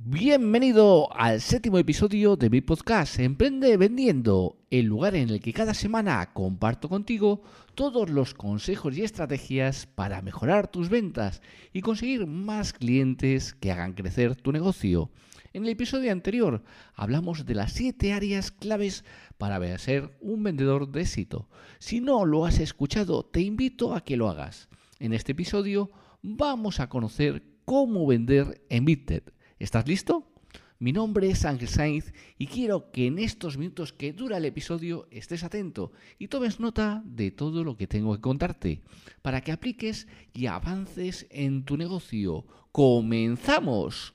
Bienvenido al séptimo episodio de mi podcast Emprende Vendiendo, el lugar en el que cada semana comparto contigo todos los consejos y estrategias para mejorar tus ventas y conseguir más clientes que hagan crecer tu negocio. En el episodio anterior hablamos de las 7 áreas claves para ser un vendedor de éxito. Si no lo has escuchado, te invito a que lo hagas. En este episodio vamos a conocer cómo vender en Bitted ¿Estás listo? Mi nombre es Ángel Sainz y quiero que en estos minutos que dura el episodio estés atento y tomes nota de todo lo que tengo que contarte para que apliques y avances en tu negocio. ¡Comenzamos!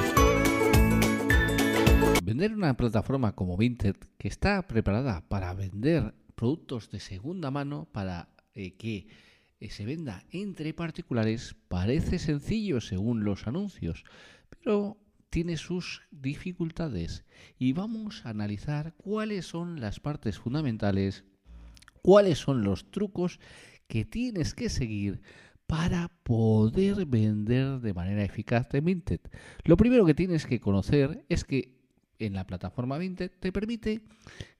Vender una plataforma como Vinted que está preparada para vender productos de segunda mano para eh, que eh, se venda entre particulares parece sencillo según los anuncios, pero tiene sus dificultades y vamos a analizar cuáles son las partes fundamentales, cuáles son los trucos que tienes que seguir para poder vender de manera eficaz de Vinted. Lo primero que tienes que conocer es que en la plataforma Vinted te permite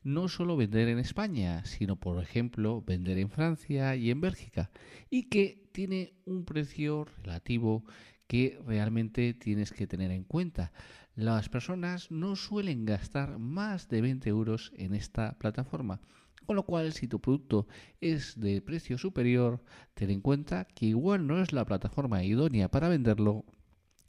no solo vender en España, sino por ejemplo vender en Francia y en Bélgica y que tiene un precio relativo que realmente tienes que tener en cuenta. Las personas no suelen gastar más de 20 euros en esta plataforma. Con lo cual, si tu producto es de precio superior, ten en cuenta que igual no es la plataforma idónea para venderlo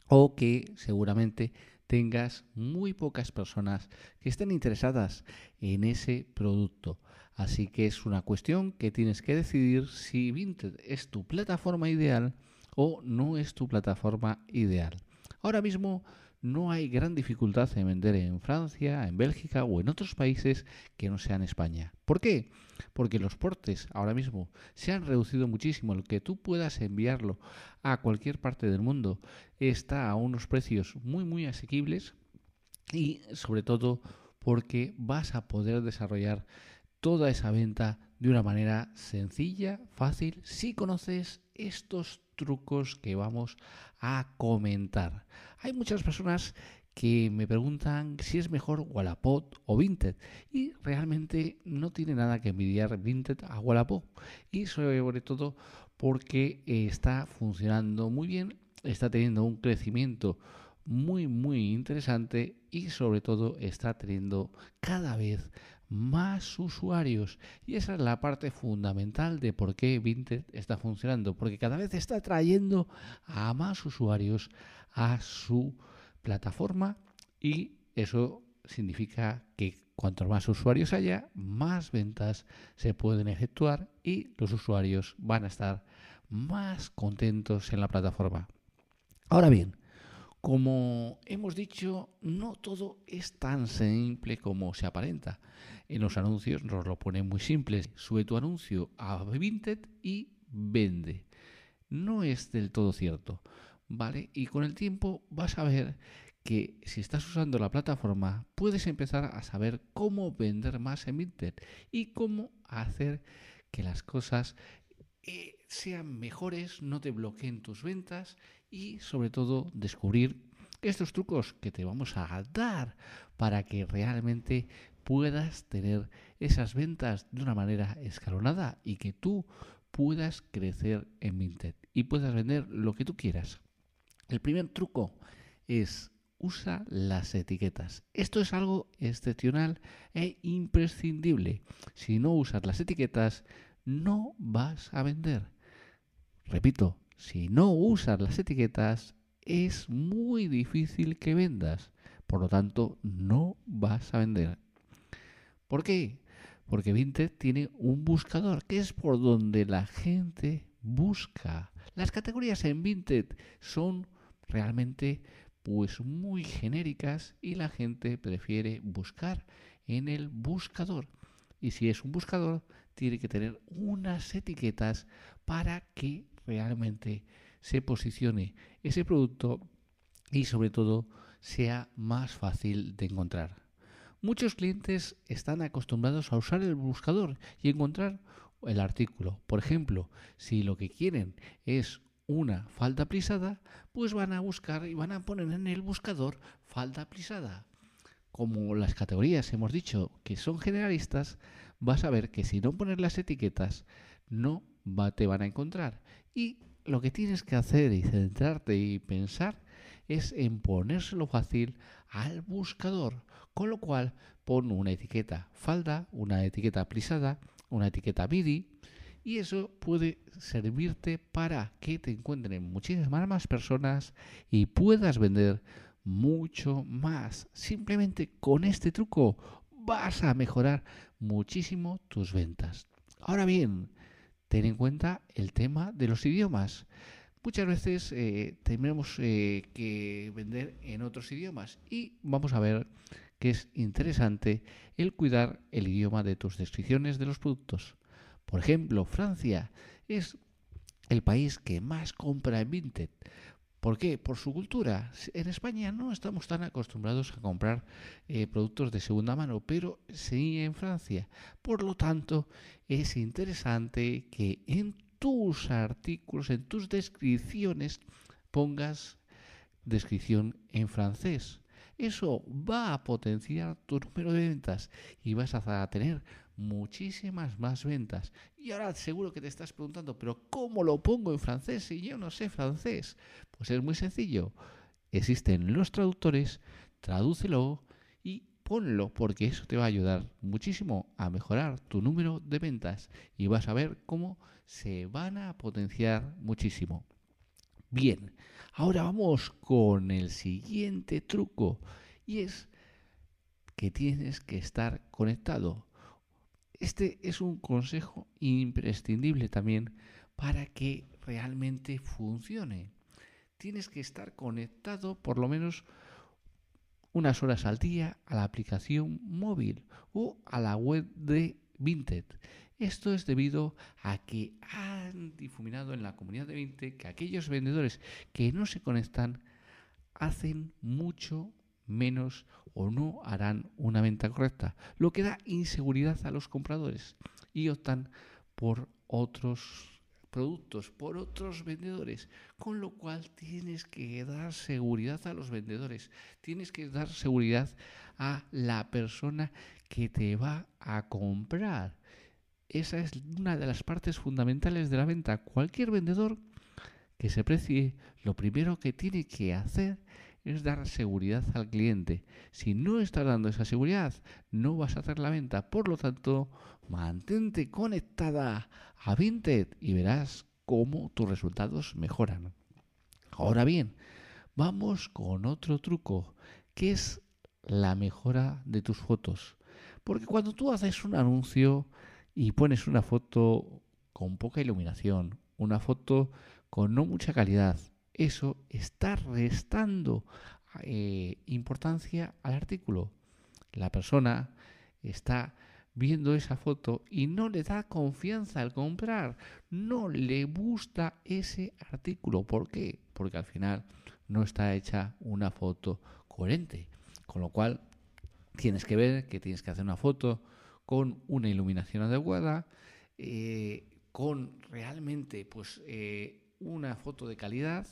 o que seguramente tengas muy pocas personas que estén interesadas en ese producto. Así que es una cuestión que tienes que decidir si Vinted es tu plataforma ideal o no es tu plataforma ideal. Ahora mismo no hay gran dificultad en vender en Francia, en Bélgica o en otros países que no sean España. ¿Por qué? Porque los portes ahora mismo se han reducido muchísimo. El que tú puedas enviarlo a cualquier parte del mundo está a unos precios muy muy asequibles y sobre todo porque vas a poder desarrollar toda esa venta de una manera sencilla, fácil, si conoces estos trucos que vamos a comentar. Hay muchas personas que me preguntan si es mejor Wallapop o Vinted y realmente no tiene nada que envidiar Vinted a Wallapop y sobre todo porque está funcionando muy bien, está teniendo un crecimiento muy muy interesante y sobre todo está teniendo cada vez más usuarios. Y esa es la parte fundamental de por qué Vinted está funcionando, porque cada vez está trayendo a más usuarios a su plataforma y eso significa que cuanto más usuarios haya, más ventas se pueden efectuar y los usuarios van a estar más contentos en la plataforma. Ahora bien, como hemos dicho, no todo es tan simple como se aparenta. En los anuncios nos lo ponen muy simple. Sube tu anuncio a Vinted y vende. No es del todo cierto, ¿vale? Y con el tiempo vas a ver que si estás usando la plataforma puedes empezar a saber cómo vender más en Vinted y cómo hacer que las cosas eh, sean mejores, no te bloqueen tus ventas y sobre todo descubrir estos trucos que te vamos a dar para que realmente puedas tener esas ventas de una manera escalonada y que tú puedas crecer en Vinted y puedas vender lo que tú quieras. El primer truco es usa las etiquetas. Esto es algo excepcional e imprescindible. Si no usas las etiquetas, no vas a vender. Repito, si no usas las etiquetas, es muy difícil que vendas. Por lo tanto, no vas a vender. ¿Por qué? Porque Vinted tiene un buscador, que es por donde la gente busca. Las categorías en Vinted son realmente pues muy genéricas y la gente prefiere buscar en el buscador. Y si es un buscador, tiene que tener unas etiquetas para que realmente se posicione ese producto y sobre todo sea más fácil de encontrar. Muchos clientes están acostumbrados a usar el buscador y encontrar el artículo. Por ejemplo, si lo que quieren es una falda plisada, pues van a buscar y van a poner en el buscador falda plisada. Como las categorías hemos dicho que son generalistas, vas a ver que si no pones las etiquetas, no te van a encontrar. Y lo que tienes que hacer y centrarte y pensar es en ponérselo fácil al buscador. Con lo cual, pon una etiqueta falda, una etiqueta plisada, una etiqueta midi y eso puede servirte para que te encuentren muchísimas más personas y puedas vender mucho más. Simplemente con este truco vas a mejorar muchísimo tus ventas. Ahora bien, ten en cuenta el tema de los idiomas. Muchas veces eh, tenemos eh, que vender en otros idiomas y vamos a ver que es interesante el cuidar el idioma de tus descripciones de los productos. Por ejemplo, Francia es el país que más compra en Vinted. ¿Por qué? Por su cultura. En España no estamos tan acostumbrados a comprar eh, productos de segunda mano, pero sí en Francia. Por lo tanto, es interesante que en tus artículos, en tus descripciones, pongas descripción en francés. Eso va a potenciar tu número de ventas y vas a tener muchísimas más ventas. Y ahora seguro que te estás preguntando, pero ¿cómo lo pongo en francés si yo no sé francés? Pues es muy sencillo. Existen los traductores, tradúcelo y ponlo porque eso te va a ayudar muchísimo a mejorar tu número de ventas y vas a ver cómo se van a potenciar muchísimo. Bien, ahora vamos con el siguiente truco y es que tienes que estar conectado. Este es un consejo imprescindible también para que realmente funcione. Tienes que estar conectado por lo menos unas horas al día a la aplicación móvil o a la web de Vinted. Esto es debido a que han difuminado en la comunidad de Vinted que aquellos vendedores que no se conectan hacen mucho menos o no harán una venta correcta, lo que da inseguridad a los compradores y optan por otros productos, por otros vendedores, con lo cual tienes que dar seguridad a los vendedores, tienes que dar seguridad a la persona que te va a comprar. Esa es una de las partes fundamentales de la venta. Cualquier vendedor que se precie, lo primero que tiene que hacer es dar seguridad al cliente. Si no estás dando esa seguridad, no vas a hacer la venta. Por lo tanto, mantente conectada a Vinted y verás cómo tus resultados mejoran. Ahora bien, vamos con otro truco, que es la mejora de tus fotos. Porque cuando tú haces un anuncio y pones una foto con poca iluminación, una foto con no mucha calidad, eso está restando eh, importancia al artículo. La persona está viendo esa foto y no le da confianza al comprar, no le gusta ese artículo. ¿Por qué? Porque al final no está hecha una foto coherente. Con lo cual tienes que ver que tienes que hacer una foto con una iluminación adecuada, eh, con realmente pues eh, una foto de calidad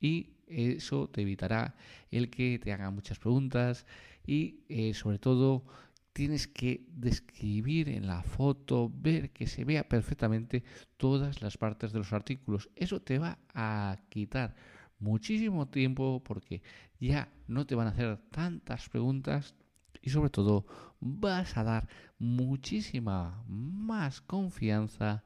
y eso te evitará el que te hagan muchas preguntas y eh, sobre todo tienes que describir en la foto, ver que se vea perfectamente todas las partes de los artículos. Eso te va a quitar muchísimo tiempo porque ya no te van a hacer tantas preguntas y sobre todo vas a dar muchísima más confianza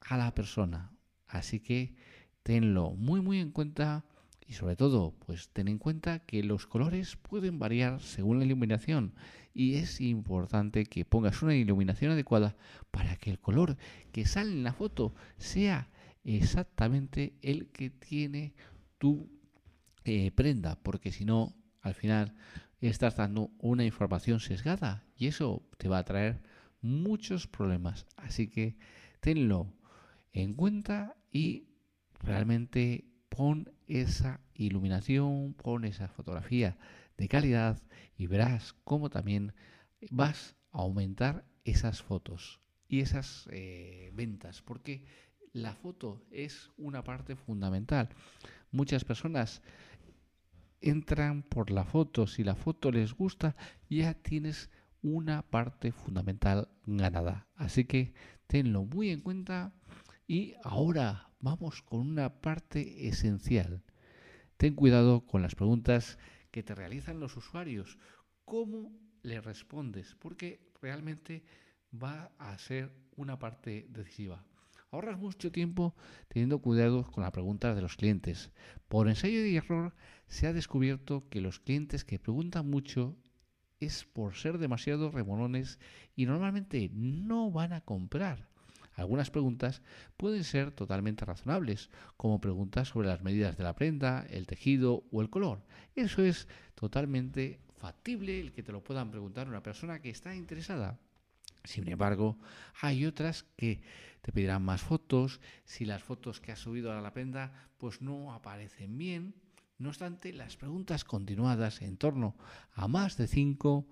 a la persona. Así que tenlo muy muy en cuenta y sobre todo pues ten en cuenta que los colores pueden variar según la iluminación y es importante que pongas una iluminación adecuada para que el color que sale en la foto sea exactamente el que tiene tu eh, prenda porque si no al final estás dando una información sesgada y eso te va a traer muchos problemas. Así que tenlo en cuenta y realmente pon esa iluminación, pon esa fotografía de calidad y verás cómo también vas a aumentar esas fotos y esas eh, ventas, porque la foto es una parte fundamental. Muchas personas entran por la foto, si la foto les gusta, ya tienes una parte fundamental ganada. Así que tenlo muy en cuenta y ahora vamos con una parte esencial. Ten cuidado con las preguntas que te realizan los usuarios. ¿Cómo le respondes? Porque realmente va a ser una parte decisiva. Ahorras mucho tiempo teniendo cuidado con las preguntas de los clientes. Por ensayo y error se ha descubierto que los clientes que preguntan mucho es por ser demasiado remolones y normalmente no van a comprar. Algunas preguntas pueden ser totalmente razonables, como preguntas sobre las medidas de la prenda, el tejido o el color. Eso es totalmente factible el que te lo puedan preguntar una persona que está interesada. Sin embargo, hay otras que te pedirán más fotos, si las fotos que has subido a la prenda pues no aparecen bien. No obstante, las preguntas continuadas en torno a más de 5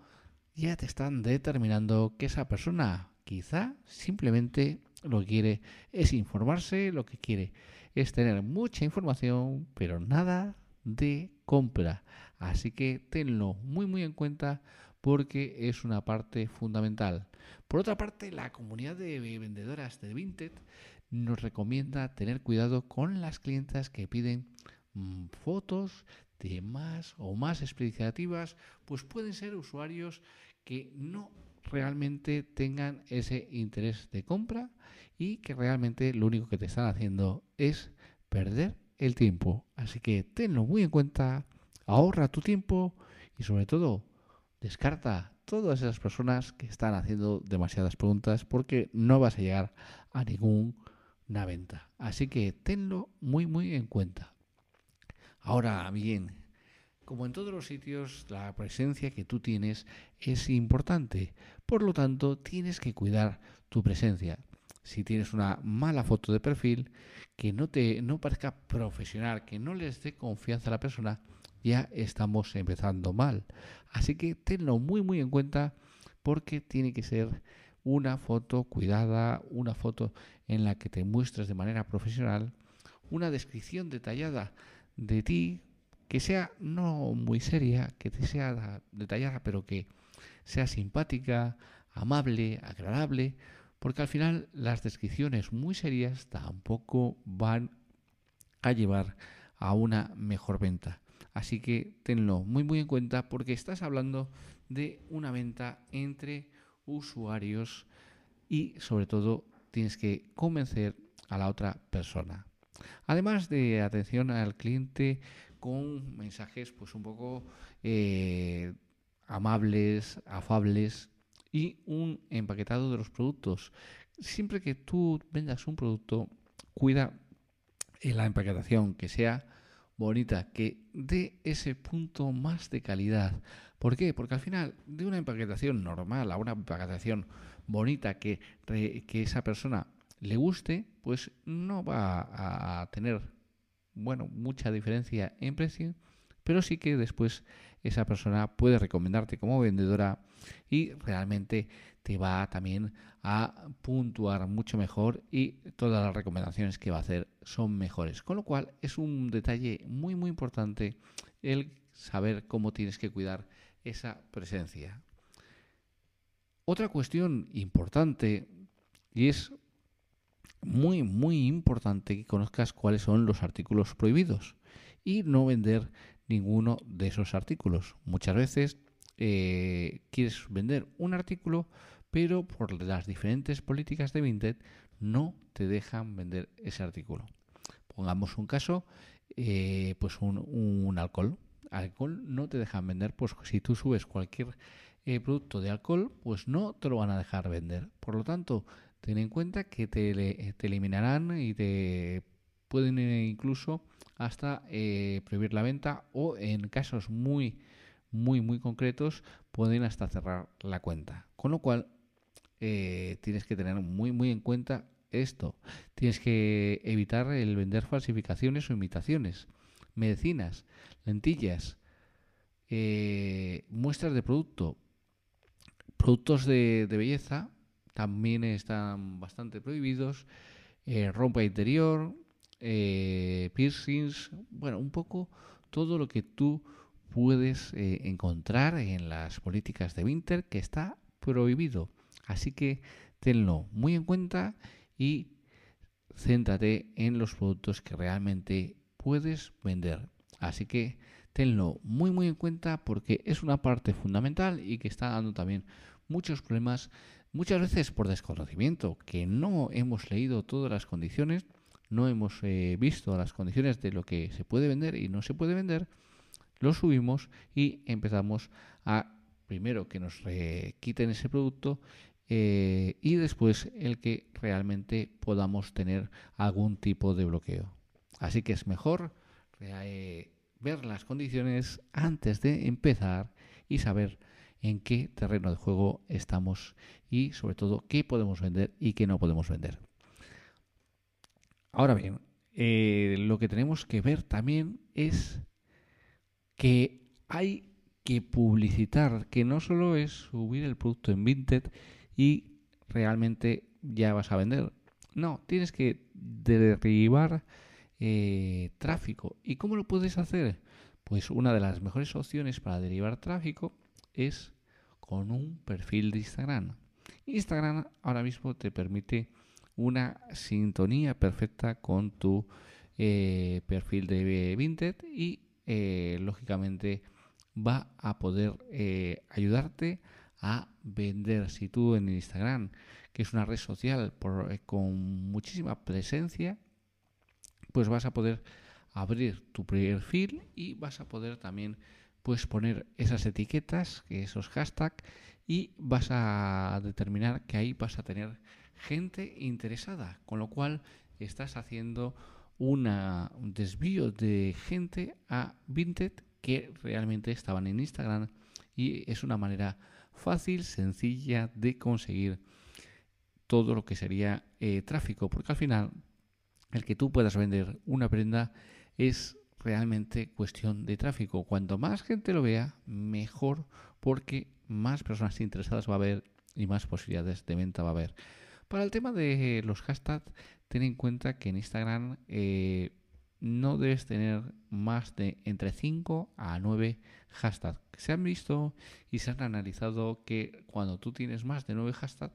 ya te están determinando que esa persona quizá simplemente lo que quiere es informarse, lo que quiere es tener mucha información, pero nada de compra. Así que tenlo muy muy en cuenta porque es una parte fundamental. Por otra parte, la comunidad de vendedoras de Vinted nos recomienda tener cuidado con las clientas que piden mm, fotos de más o más explicativas, pues pueden ser usuarios que no realmente tengan ese interés de compra y que realmente lo único que te están haciendo es perder el tiempo. Así que tenlo muy en cuenta, ahorra tu tiempo y sobre todo descarta todas esas personas que están haciendo demasiadas preguntas porque no vas a llegar a ninguna venta. Así que tenlo muy muy en cuenta. Ahora bien, como en todos los sitios, la presencia que tú tienes es importante. Por lo tanto, tienes que cuidar tu presencia. Si tienes una mala foto de perfil, que no te no parezca profesional, que no les dé confianza a la persona, ya estamos empezando mal. Así que tenlo muy muy en cuenta porque tiene que ser una foto cuidada, una foto en la que te muestres de manera profesional, una descripción detallada de ti, que sea no muy seria, que sea detallada, pero que sea simpática, amable, agradable, porque al final las descripciones muy serias tampoco van a llevar a una mejor venta. Así que tenlo muy muy en cuenta porque estás hablando de una venta entre usuarios y sobre todo tienes que convencer a la otra persona. Además de atención al cliente con mensajes pues un poco eh, amables, afables y un empaquetado de los productos. Siempre que tú vendas un producto, cuida en la empaquetación, que sea bonita, que dé ese punto más de calidad. ¿Por qué? Porque al final, de una empaquetación normal a una empaquetación bonita que esa persona le guste, pues no va a tener bueno, mucha diferencia en precio, pero sí que después esa persona puede recomendarte como vendedora y realmente te va también a puntuar mucho mejor y todas las recomendaciones que va a hacer son mejores. Con lo cual es un detalle muy muy importante el saber cómo tienes que cuidar esa presencia. Otra cuestión importante y es muy muy importante que conozcas cuáles son los artículos prohibidos y no vender ninguno de esos artículos. Muchas veces eh, quieres vender un artículo, pero por las diferentes políticas de Vinted no te dejan vender ese artículo. Pongamos un caso, eh, pues un, alcohol. Alcohol no te dejan vender, pues si tú subes cualquier eh, producto de alcohol, pues no te lo van a dejar vender. Por lo tanto, ten en cuenta que te, te eliminarán y te pueden incluso hasta eh, prohibir la venta o en casos muy, muy, muy concretos pueden hasta cerrar la cuenta. Con lo cual eh, tienes que tener muy, muy en cuenta esto. Tienes que evitar el vender falsificaciones o imitaciones, medicinas, lentillas, eh, muestras de producto, productos de, belleza también están bastante prohibidos, ropa interior, eh, piercings, bueno, un poco todo lo que tú puedes eh, encontrar en las políticas de Winter que está prohibido. Así que tenlo muy en cuenta y céntrate en los productos que realmente puedes vender. Así que tenlo muy muy en cuenta porque es una parte fundamental y que está dando también muchos problemas, muchas veces por desconocimiento, que no hemos leído todas las condiciones no hemos eh, visto las condiciones de lo que se puede vender y no se puede vender, lo subimos y empezamos a, primero, que nos quiten ese producto eh, y después el que realmente podamos tener algún tipo de bloqueo. Así que es mejor eh, ver las condiciones antes de empezar y saber en qué terreno de juego estamos y sobre todo qué podemos vender y qué no podemos vender. Ahora bien, eh, lo que tenemos que ver también es que hay que publicitar, que no solo es subir el producto en Vinted y realmente ya vas a vender. No, tienes que derivar eh, tráfico. ¿Y cómo lo puedes hacer? Pues una de las mejores opciones para derivar tráfico es con un perfil de Instagram. Instagram ahora mismo te permite una sintonía perfecta con tu eh, perfil de Vinted y eh, lógicamente va a poder eh, ayudarte a vender. Si tú en Instagram, que es una red social con muchísima presencia, pues vas a poder abrir tu perfil y vas a poder también pues poner esas etiquetas, esos hashtags y vas a determinar que ahí vas a tener gente interesada, con lo cual estás haciendo un desvío de gente a Vinted que realmente estaban en Instagram y es una manera fácil, sencilla de conseguir todo lo que sería eh, tráfico, porque al final el que tú puedas vender una prenda es realmente cuestión de tráfico. Cuanto más gente lo vea, mejor, porque más personas interesadas va a haber y más posibilidades de venta va a haber. Para el tema de los hashtags, ten en cuenta que en Instagram eh, no debes tener más de entre 5 a 9 hashtags. Se han visto y se han analizado que cuando tú tienes más de 9 hashtags,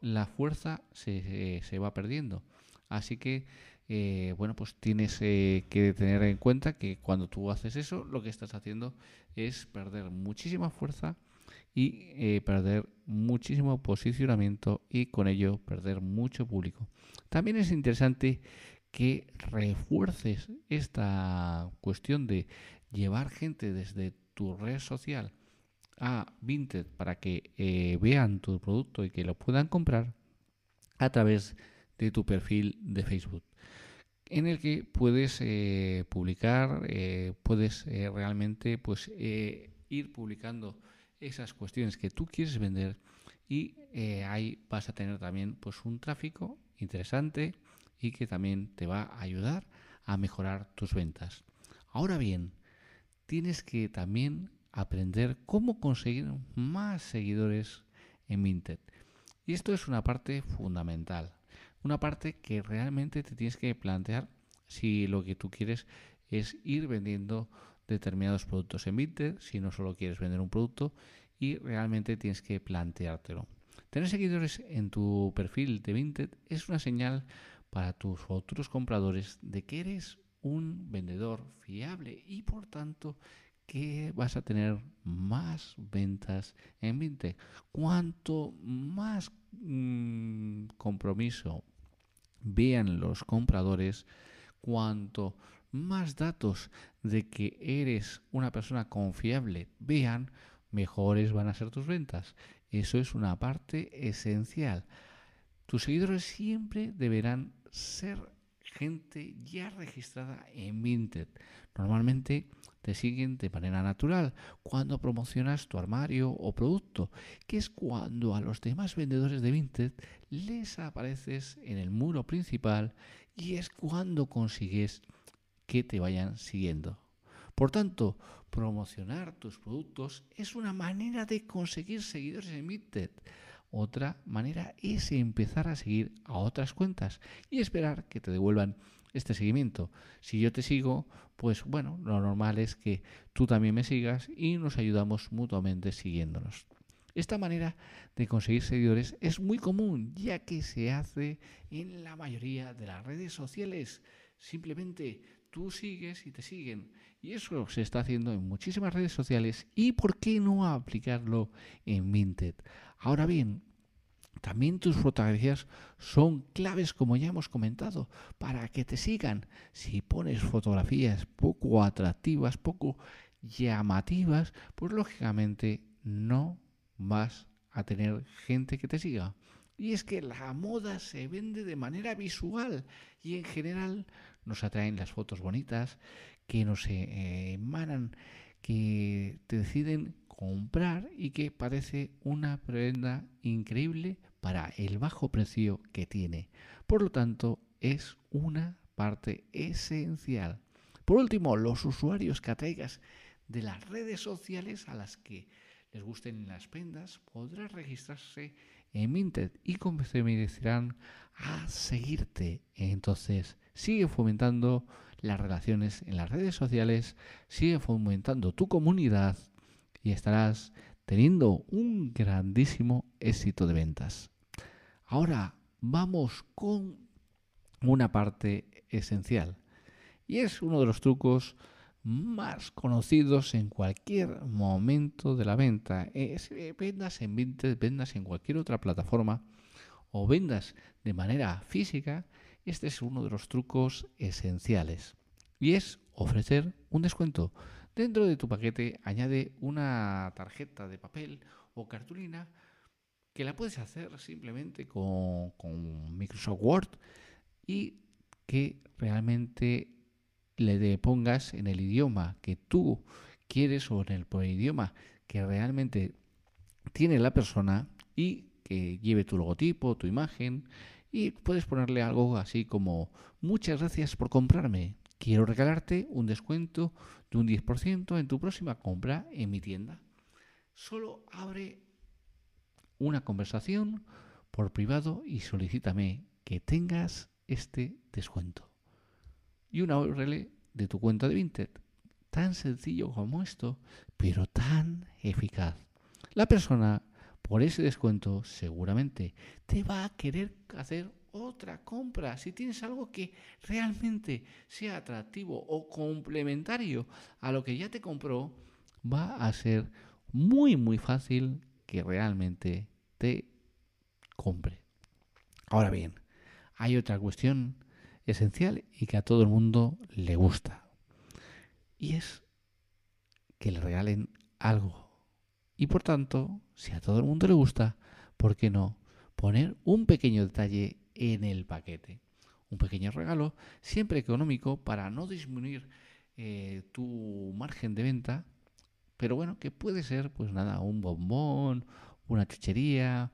la fuerza se, va perdiendo. Así que, eh, bueno, pues tienes eh, que tener en cuenta que cuando tú haces eso, lo que estás haciendo es perder muchísima fuerza y eh, perder muchísimo posicionamiento y con ello perder mucho público. También es interesante que refuerces esta cuestión de llevar gente desde tu red social a Vinted para que vean tu producto y que lo puedan comprar a través de tu perfil de Facebook en el que puedes eh, publicar, puedes realmente pues ir publicando esas cuestiones que tú quieres vender y eh, ahí vas a tener también pues un tráfico interesante y que también te va a ayudar a mejorar tus ventas. Ahora bien, tienes que también aprender cómo conseguir más seguidores en Vinted. Y esto es una parte fundamental, una parte que realmente te tienes que plantear si lo que tú quieres es ir vendiendo determinados productos en Vinted, si no solo quieres vender un producto y realmente tienes que planteártelo. Tener seguidores en tu perfil de Vinted es una señal para tus futuros compradores de que eres un vendedor fiable y por tanto que vas a tener más ventas en Vinted. Cuanto más mm, compromiso vean los compradores, cuanto más datos de que eres una persona confiable vean, mejores van a ser tus ventas. Eso es una parte esencial. Tus seguidores siempre deberán ser gente ya registrada en Vinted. Normalmente te siguen de manera natural cuando promocionas tu armario o producto, que es cuando a los demás vendedores de Vinted les apareces en el muro principal y es cuando consigues que te vayan siguiendo. Por tanto, promocionar tus productos es una manera de conseguir seguidores en Vinted. Otra manera es empezar a seguir a otras cuentas y esperar que te devuelvan este seguimiento. Si yo te sigo, pues bueno, lo normal es que tú también me sigas y nos ayudamos mutuamente siguiéndonos. Esta manera de conseguir seguidores es muy común, ya que se hace en la mayoría de las redes sociales. Simplemente tú sigues y te siguen. Y eso se está haciendo en muchísimas redes sociales. ¿Y por qué no aplicarlo en Minted? Ahora bien, también tus fotografías son claves, como ya hemos comentado, para que te sigan. Si pones fotografías poco atractivas, poco llamativas, pues lógicamente no vas a tener gente que te siga. Y es que la moda se vende de manera visual y en general nos atraen las fotos bonitas que nos eh, emanan, que te deciden comprar y que parece una prenda increíble para el bajo precio que tiene. Por lo tanto, es una parte esencial. Por último, los usuarios que atraigas de las redes sociales a las que les gusten las prendas podrán registrarse en Minted y comenzarán a seguirte. Entonces, sigue fomentando las relaciones en las redes sociales, sigue fomentando tu comunidad y estarás teniendo un grandísimo éxito de ventas. Ahora vamos con una parte esencial y es uno de los trucos más conocidos en cualquier momento de la venta. Es, eh, vendas en Vinted, vendas en cualquier otra plataforma o vendas de manera física, este es uno de los trucos esenciales y es ofrecer un descuento. Dentro de tu paquete añade una tarjeta de papel o cartulina que la puedes hacer simplemente con, Microsoft Word y que realmente le pongas en el idioma que tú quieres o en el, idioma que realmente tiene la persona y que lleve tu logotipo, tu imagen y puedes ponerle algo así como muchas gracias por comprarme. Quiero regalarte un descuento de un 10% en tu próxima compra en mi tienda. Solo abre una conversación por privado y solicítame que tengas este descuento. Y una URL de tu cuenta de Vinted. Tan sencillo como esto, pero tan eficaz. La persona por ese descuento seguramente te va a querer hacer otra compra. Si tienes algo que realmente sea atractivo o complementario a lo que ya te compró, va a ser muy muy fácil que realmente te compre. Ahora bien, hay otra cuestión esencial y que a todo el mundo le gusta. Y es que le regalen algo. Y por tanto, si a todo el mundo le gusta, ¿por qué no poner un pequeño detalle en el paquete? Un pequeño regalo, siempre económico, para no disminuir eh, tu margen de venta, pero bueno, que puede ser, pues nada, un bombón, una chuchería,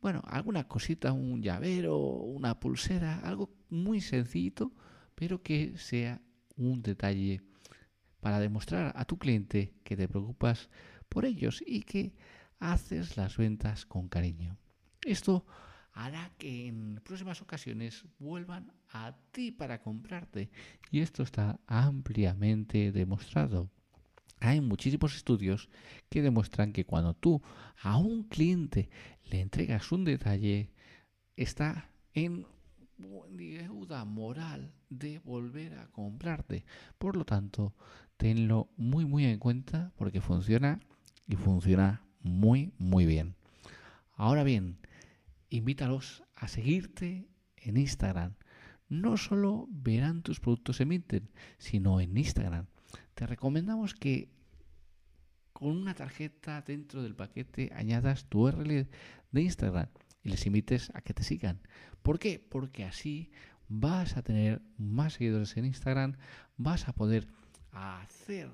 bueno, alguna cosita, un llavero, una pulsera, algo muy sencillito, pero que sea un detalle para demostrar a tu cliente que te preocupas por ellos y que haces las ventas con cariño. Esto hará que en próximas ocasiones vuelvan a ti para comprarte y esto está ampliamente demostrado. Hay muchísimos estudios que demuestran que cuando tú a un cliente le entregas un detalle, está en deuda moral de volver a comprarte. Por lo tanto, tenlo muy muy en cuenta porque funciona y funciona muy muy bien. Ahora bien, invítalos a seguirte en Instagram. No solo verán tus productos en Vinted, sino en Instagram. Te recomendamos que con una tarjeta dentro del paquete añadas tu URL de Instagram y les invites a que te sigan. ¿Por qué? Porque así vas a tener más seguidores en Instagram, vas a poder hacer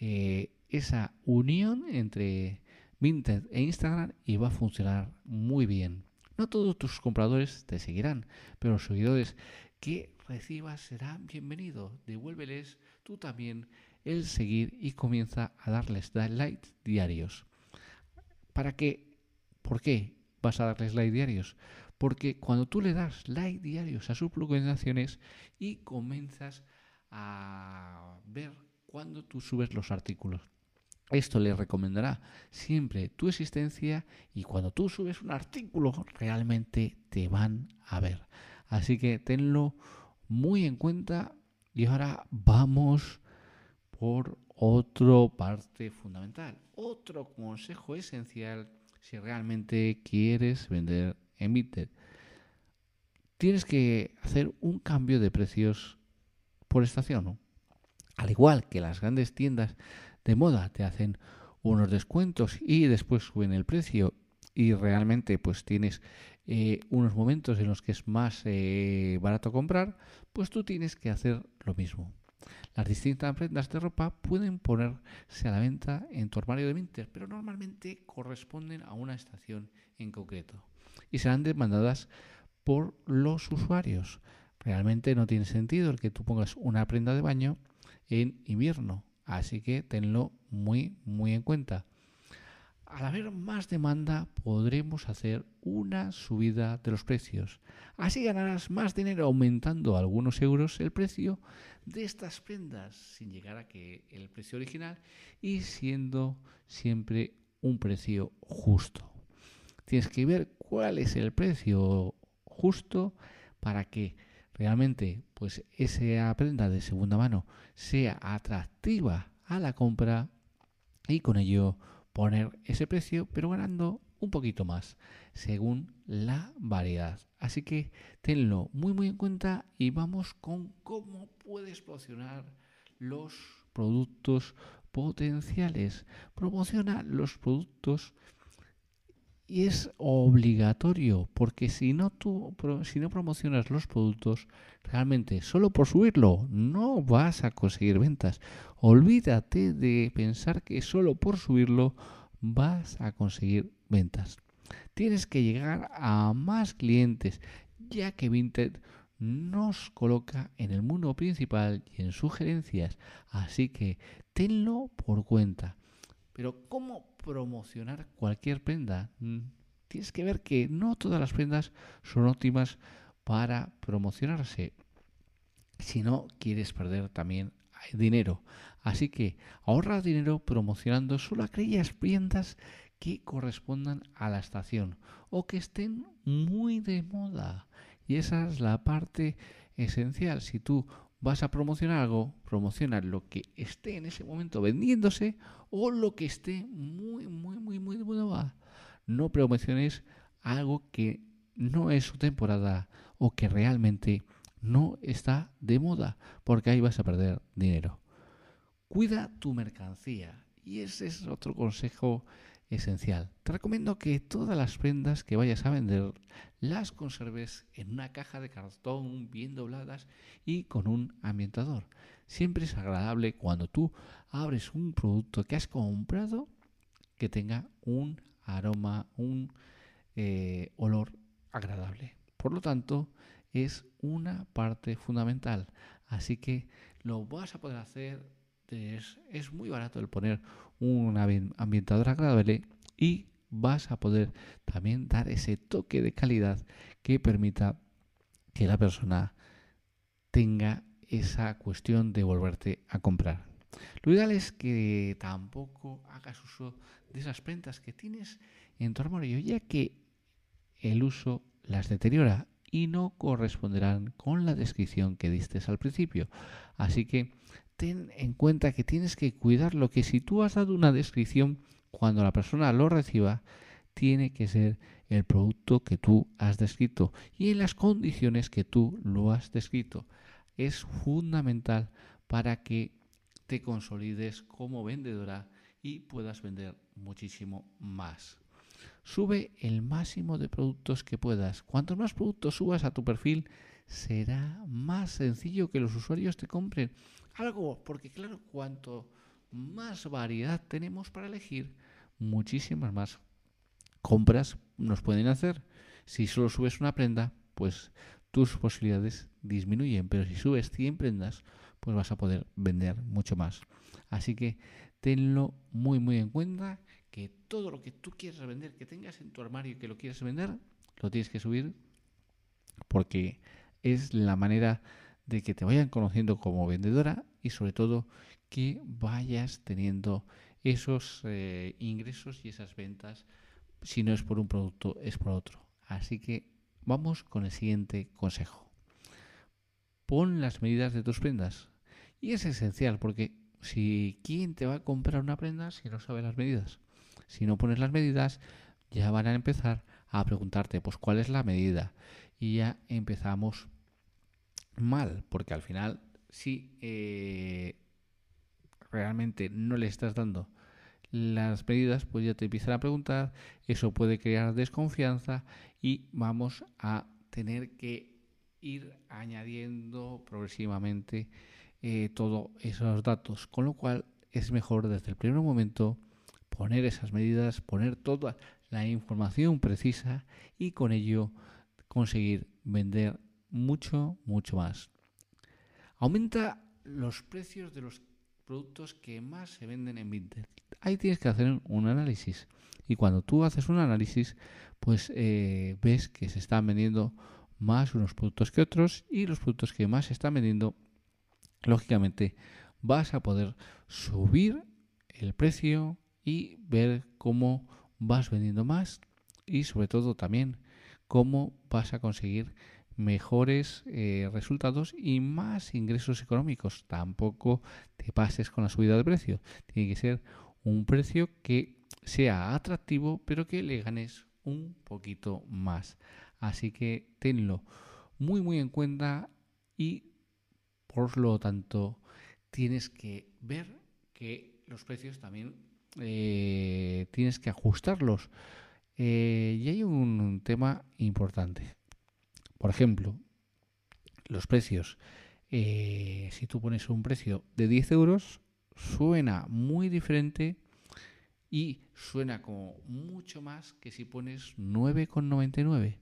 eh, esa unión entre Vinted e Instagram y va a funcionar muy bien. No todos tus compradores te seguirán, pero los seguidores que recibas serán bienvenidos. Devuélveles tú también el seguir y comienza a darles like diarios. ¿Para qué? ¿Por qué vas a darles like diarios? Porque cuando tú le das like diarios a sus publicaciones y comienzas a ver cuando tú subes los artículos. Esto le recomendará siempre tu existencia y cuando tú subes un artículo realmente te van a ver. Así que tenlo muy en cuenta y ahora vamos por otra parte fundamental, otro consejo esencial si realmente quieres vender en Vinted. Tienes que hacer un cambio de precios por estación. Al igual que las grandes tiendas de moda te hacen unos descuentos y después suben el precio y realmente pues tienes eh, unos momentos en los que es más eh, barato comprar, pues tú tienes que hacer lo mismo. Las distintas prendas de ropa pueden ponerse a la venta en tu armario de Vinted, pero normalmente corresponden a una estación en concreto y serán demandadas por los usuarios. Realmente no tiene sentido el que tú pongas una prenda de baño en invierno, así que tenlo muy muy en cuenta. Al haber más demanda podremos hacer una subida de los precios. Así ganarás más dinero aumentando algunos euros el precio de estas prendas sin llegar a que el precio original y siendo siempre un precio justo. Tienes que ver cuál es el precio justo para que realmente pues esa prenda de segunda mano sea atractiva a la compra y con ello poner ese precio, pero ganando un poquito más según la variedad. Así que tenlo muy muy en cuenta y vamos con cómo puedes promocionar los productos potenciales. Promociona los productos y es obligatorio porque si no tú si no promocionas los productos realmente solo por subirlo no vas a conseguir ventas. Olvídate de pensar que solo por subirlo vas a conseguir ventas. Tienes que llegar a más clientes ya que Vinted nos coloca en el mundo principal y en sugerencias. Así que tenlo por cuenta pero ¿cómo promocionar cualquier prenda? Mm, tienes que ver que no todas las prendas son óptimas para promocionarse. Si no, quieres perder también dinero. Así que ahorra dinero promocionando solo aquellas prendas que correspondan a la estación o que estén muy de moda. Y esa es la parte esencial. Si tú vas a promocionar algo, promociona lo que esté en ese momento vendiéndose o lo que esté muy, muy, muy, muy de moda. No promociones algo que no es su temporada o que realmente no está de moda, porque ahí vas a perder dinero. Cuida tu mercancía y ese es otro consejo esencial. Te recomiendo que todas las prendas que vayas a vender las conserves en una caja de cartón bien dobladas y con un ambientador. Siempre es agradable cuando tú abres un producto que has comprado que tenga un aroma, un eh, olor agradable. Por lo tanto, es una parte fundamental. Así que lo vas a poder hacer es, es muy barato el poner un ambientador agradable y vas a poder también dar ese toque de calidad que permita que la persona tenga esa cuestión de volverte a comprar. Lo ideal es que tampoco hagas uso de esas prendas que tienes en tu armario, ya que el uso las deteriora y no corresponderán con la descripción que diste al principio. Así que ten en cuenta que tienes que cuidar lo que si tú has dado una descripción, cuando la persona lo reciba, tiene que ser el producto que tú has descrito y en las condiciones que tú lo has descrito. Es fundamental para que te consolides como vendedora y puedas vender muchísimo más. Sube el máximo de productos que puedas. Cuantos más productos subas a tu perfil, será más sencillo que los usuarios te compren algo, porque claro, cuanto más variedad tenemos para elegir, muchísimas más compras nos pueden hacer. Si solo subes una prenda, pues tus posibilidades disminuyen, pero si subes 100 prendas, pues vas a poder vender mucho más. Así que tenlo muy muy en cuenta que todo lo que tú quieras vender, que tengas en tu armario y que lo quieras vender, lo tienes que subir porque es la manera de que te vayan conociendo como vendedora y sobre todo que vayas teniendo esos eh, ingresos y esas ventas. Si no es por un producto, es por otro. Así que vamos con el siguiente consejo. Pon las medidas de tus prendas. Y es esencial porque si quién te va a comprar una prenda si no sabe las medidas. Si no pones las medidas, ya van a empezar a preguntarte, pues cuál es la medida. Y ya empezamos mal, porque al final si eh, realmente no le estás dando las medidas, pues ya te empiezan a preguntar, eso puede crear desconfianza y vamos a tener que ir añadiendo progresivamente eh, todos esos datos, con lo cual es mejor desde el primer momento poner esas medidas, poner toda la información precisa y con ello conseguir vender mucho, mucho más. Aumenta los precios de los productos que más se venden en Vinted. Ahí tienes que hacer un análisis. Y cuando tú haces un análisis, pues eh, ves que se están vendiendo más unos productos que otros y los productos que más se están vendiendo, lógicamente, vas a poder subir el precio y ver cómo vas vendiendo más y sobre todo también cómo vas a conseguir mejores eh, resultados y más ingresos económicos. Tampoco te pases con la subida de precio. Tiene que ser un precio que sea atractivo, pero que le ganes un poquito más. Así que tenlo muy muy en cuenta y por lo tanto tienes que ver que los precios también eh, tienes que ajustarlos. Eh, y hay un tema importante. Por ejemplo, los precios. Eh, si tú pones un precio de 10 euros, suena muy diferente y suena como mucho más que si pones 9,99.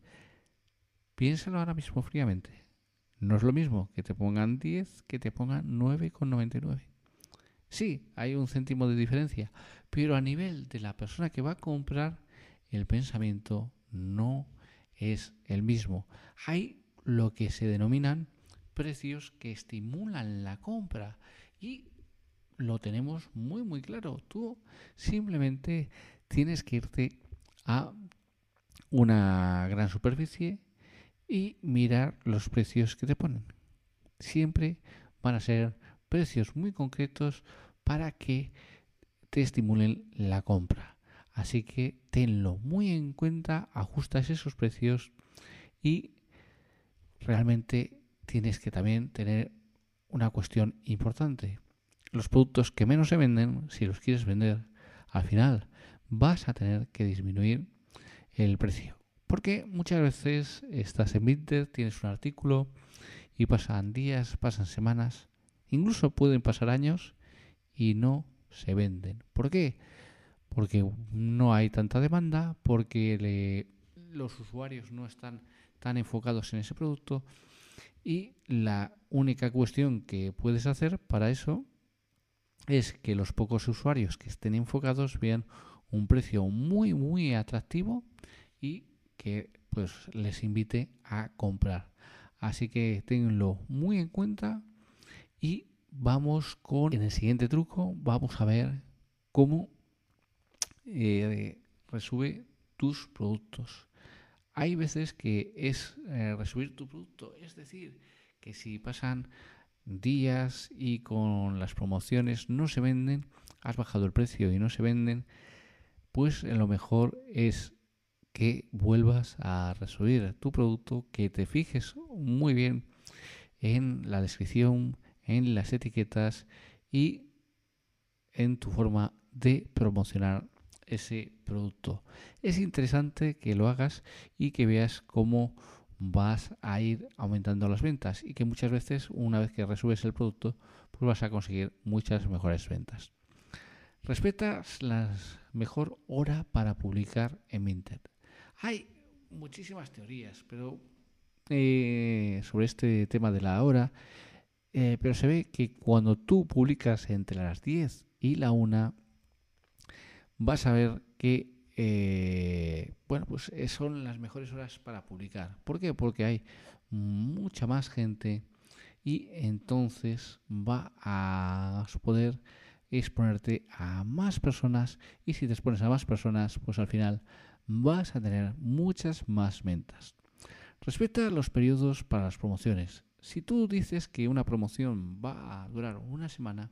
Piénsalo ahora mismo fríamente. No es lo mismo que te pongan 10 que te pongan 9,99. Sí, hay un céntimo de diferencia, pero a nivel de la persona que va a comprar, el pensamiento no es el mismo. Hay lo que se denominan precios que estimulan la compra y lo tenemos muy muy claro. Tú simplemente tienes que irte a una gran superficie y mirar los precios que te ponen. Siempre van a ser precios muy concretos para que te estimulen la compra. Así que tenlo muy en cuenta, ajustas esos precios y realmente tienes que también tener una cuestión importante. Los productos que menos se venden, si los quieres vender, al final vas a tener que disminuir el precio. Porque muchas veces estás en Vinted, tienes un artículo y pasan días, pasan semanas, incluso pueden pasar años y no se venden. ¿Por qué? Porque no hay tanta demanda, porque los usuarios no están tan enfocados en ese producto y la única cuestión que puedes hacer para eso es que los pocos usuarios que estén enfocados vean un precio muy muy atractivo y que pues les invite a comprar. Así que tenganlo muy en cuenta y vamos con en el siguiente truco vamos a ver cómo eh, resube tus productos. Hay veces que es eh, resubir tu producto, es decir, que si pasan días y con las promociones no se venden, has bajado el precio y no se venden, pues lo mejor es que vuelvas a resubir tu producto, que te fijes muy bien en la descripción, en las etiquetas y en tu forma de promocionar ese producto. Es interesante que lo hagas y que veas cómo vas a ir aumentando las ventas y que muchas veces una vez que resubes el producto pues vas a conseguir muchas mejores ventas. Respetas la mejor hora para publicar en Minted. Hay muchísimas teorías pero eh, sobre este tema de la hora, eh, pero se ve que cuando tú publicas entre las 10 y la 1 vas a ver que eh, bueno, pues eh, son las mejores horas para publicar. ¿Por qué? Porque hay mucha más gente y entonces va a poder exponerte a más personas y si te expones a más personas, pues al final vas a tener muchas más ventas. Respeta los periodos para las promociones. Si tú dices que una promoción va a durar una semana,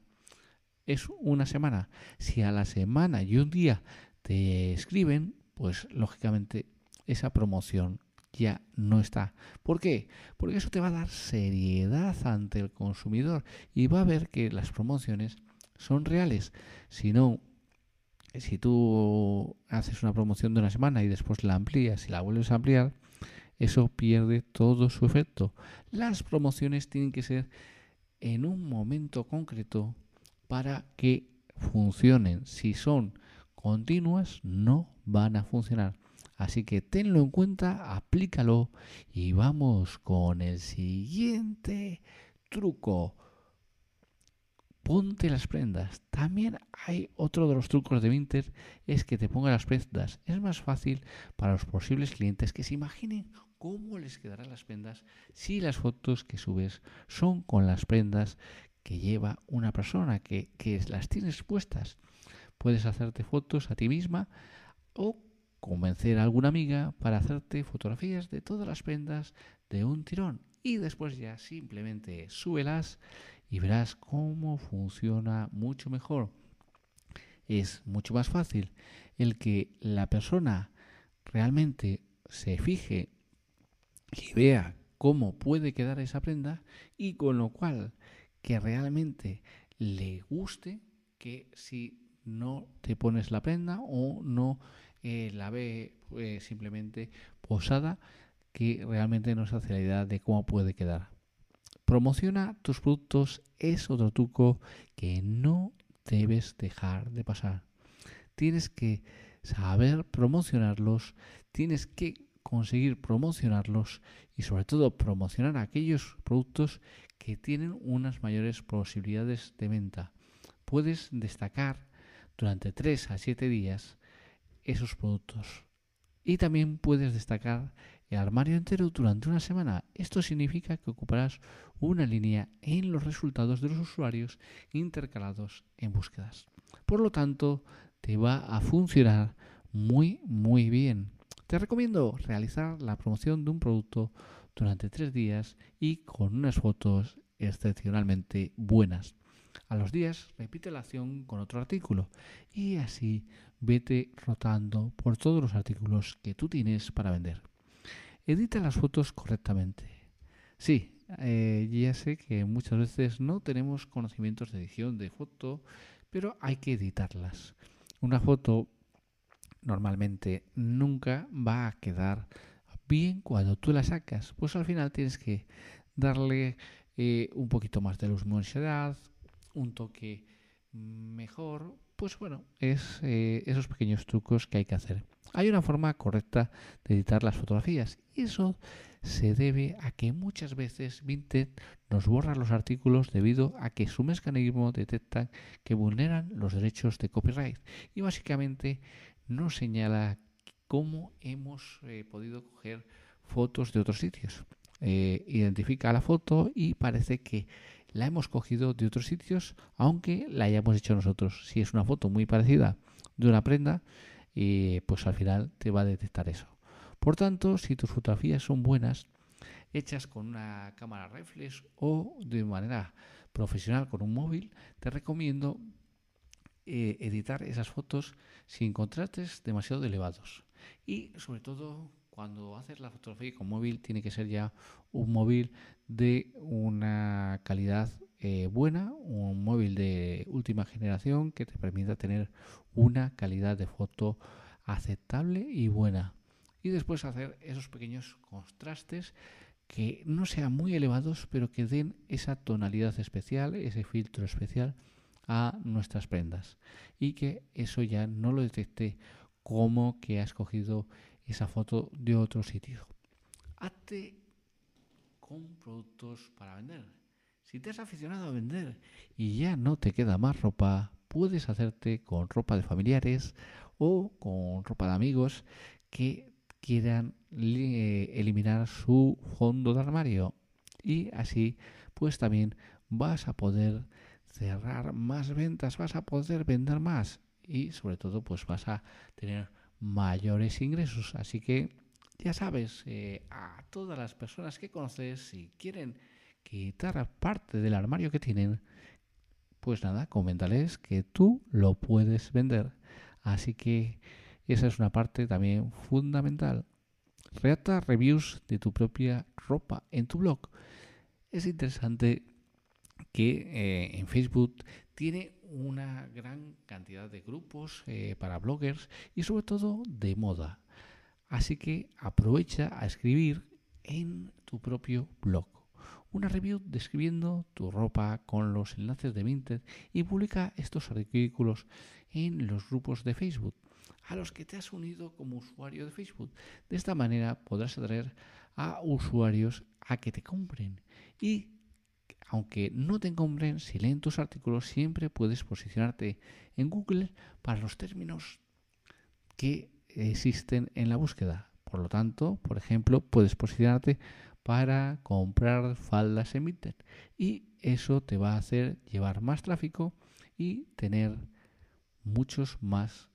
es una semana. Si a la semana y un día te escriben, pues lógicamente esa promoción ya no está. ¿Por qué? Porque eso te va a dar seriedad ante el consumidor y va a ver que las promociones son reales. Si no, si tú haces una promoción de una semana y después la amplías y la vuelves a ampliar, eso pierde todo su efecto. Las promociones tienen que ser en un momento concreto para que funcionen. Si son continuas, no van a funcionar. Así que tenlo en cuenta, aplícalo y vamos con el siguiente truco. Ponte las prendas. También hay otro de los trucos de Vinter, es que te ponga las prendas. Es más fácil para los posibles clientes que se imaginen cómo les quedarán las prendas si las fotos que subes son con las prendas que lleva una persona, que, que las tienes puestas. Puedes hacerte fotos a ti misma o convencer a alguna amiga para hacerte fotografías de todas las prendas de un tirón y después ya simplemente súbelas y verás cómo funciona mucho mejor. Es mucho más fácil el que la persona realmente se fije y vea cómo puede quedar esa prenda y con lo cual que realmente le guste que si no te pones la prenda o no eh, la ve pues, simplemente posada que realmente no se hace la idea de cómo puede quedar. Promociona tus productos es otro truco que no debes dejar de pasar. Tienes que saber promocionarlos, tienes que conseguir promocionarlos y sobre todo promocionar aquellos productos que tienen unas mayores posibilidades de venta. Puedes destacar durante 3 a 7 días esos productos. Y también puedes destacar el armario entero durante una semana. Esto significa que ocuparás una línea en los resultados de los usuarios intercalados en búsquedas. Por lo tanto, te va a funcionar muy, muy bien. Te recomiendo realizar la promoción de un producto durante tres días y con unas fotos excepcionalmente buenas. A los días repite la acción con otro artículo y así vete rotando por todos los artículos que tú tienes para vender. Edita las fotos correctamente. Sí, eh, ya sé que muchas veces no tenemos conocimientos de edición de foto, pero hay que editarlas. Una foto normalmente nunca va a quedar bien cuando tú la sacas, pues al final tienes que darle eh, un poquito más de luminosidad, un toque mejor. Pues bueno, es eh, esos pequeños trucos que hay que hacer. Hay una forma correcta de editar las fotografías y eso se debe a que muchas veces Vinted nos borra los artículos debido a que su mecanismo detecta que vulneran los derechos de copyright. Y básicamente nos señala cómo hemos eh, podido coger fotos de otros sitios. Eh, identifica la foto y parece que la hemos cogido de otros sitios, aunque la hayamos hecho nosotros. Si es una foto muy parecida de una prenda, eh, pues al final te va a detectar eso. Por tanto, si tus fotografías son buenas, hechas con una cámara reflex o de manera profesional con un móvil, te recomiendo eh, editar esas fotos sin contrastes demasiado elevados. Y sobre todo cuando haces la fotografía con móvil tiene que ser ya un móvil de una calidad eh, buena, un móvil de última generación que te permita tener una calidad de foto aceptable y buena. Y después hacer esos pequeños contrastes que no sean muy elevados, pero que den esa tonalidad especial, ese filtro especial a nuestras prendas. Y que eso ya no lo detecte como que has cogido esa foto de otro sitio. Hazte con productos para vender. Si te has aficionado a vender y ya no te queda más ropa, puedes hacerte con ropa de familiares o con ropa de amigos que quieran eliminar su fondo de armario y así pues también vas a poder cerrar más ventas, vas a poder vender más y sobre todo pues vas a tener mayores ingresos. Así que ya sabes, eh, a todas las personas que conoces, si quieren quitar parte del armario que tienen, pues nada, coméntales que tú lo puedes vender. Así que esa es una parte también fundamental. Redacta reviews de tu propia ropa en tu blog. Es interesante que eh, en Facebook tiene una gran cantidad de grupos eh, para bloggers y sobre todo de moda. Así que aprovecha a escribir en tu propio blog una review describiendo tu ropa con los enlaces de Vinted y publica estos artículos en los grupos de Facebook a los que te has unido como usuario de Facebook. De esta manera podrás atraer a usuarios a que te compren y aunque no te compren, si leen tus artículos, siempre puedes posicionarte en Google para los términos que existen en la búsqueda. Por lo tanto, por ejemplo, puedes posicionarte para comprar faldas en y eso te va a hacer llevar más tráfico y tener muchos más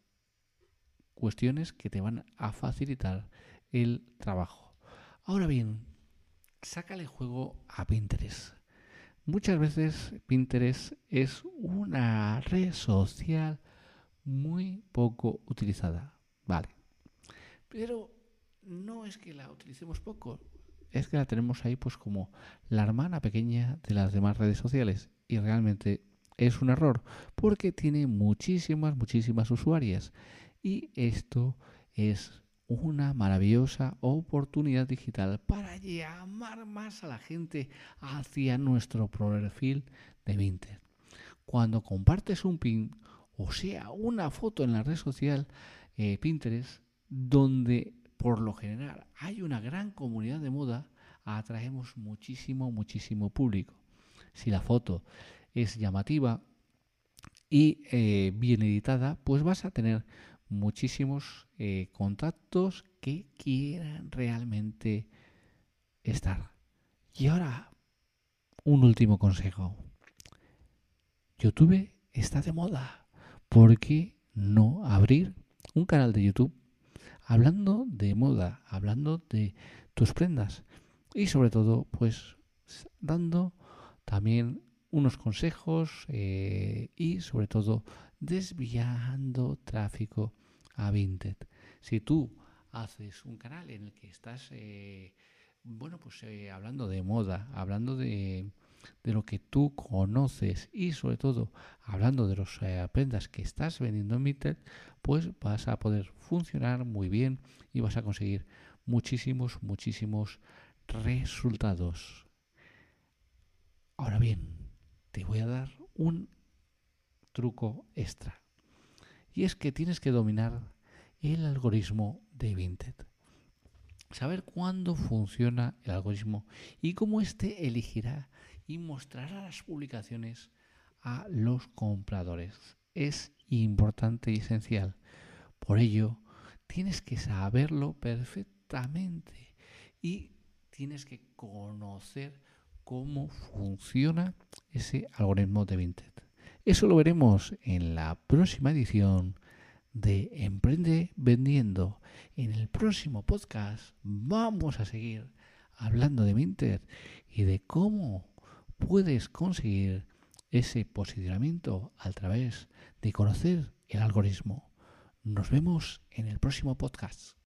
cuestiones que te van a facilitar el trabajo. Ahora bien, sácale juego a Pinterest. Muchas veces Pinterest es una red social muy poco utilizada, vale. Pero no es que la utilicemos poco, es que la tenemos ahí pues como la hermana pequeña de las demás redes sociales y realmente es un error porque tiene muchísimas, muchísimas usuarias y esto es una maravillosa oportunidad digital para llamar más a la gente hacia nuestro perfil de Vinted. Cuando compartes un pin, o sea, una foto en la red social eh, Pinterest, donde por lo general hay una gran comunidad de moda, atraemos muchísimo, muchísimo público. Si la foto es llamativa y eh, bien editada, pues vas a tener muchísimos eh, contactos que quieran realmente estar. Y ahora, un último consejo. YouTube está de moda. ¿Por qué no abrir un canal de YouTube hablando de moda, hablando de tus prendas y sobre todo, pues dando también unos consejos eh, y sobre todo desviando tráfico a Vinted. Si tú haces un canal en el que estás, eh, bueno, pues eh, hablando de moda, hablando de, de, lo que tú conoces y sobre todo hablando de eh, prendas que estás vendiendo en Vinted, pues vas a poder funcionar muy bien y vas a conseguir muchísimos, muchísimos resultados. Ahora bien, te voy a dar un truco extra. Y es que tienes que dominar el algoritmo de Vinted. Saber cuándo funciona el algoritmo y cómo éste elegirá y mostrará las publicaciones a los compradores. Es importante y esencial. Por ello, tienes que saberlo perfectamente y tienes que conocer cómo funciona ese algoritmo de Vinted. Eso lo veremos en la próxima edición de Emprende Vendiendo. En el próximo podcast vamos a seguir hablando de Vinted y de cómo puedes conseguir ese posicionamiento a través de conocer el algoritmo. Nos vemos en el próximo podcast.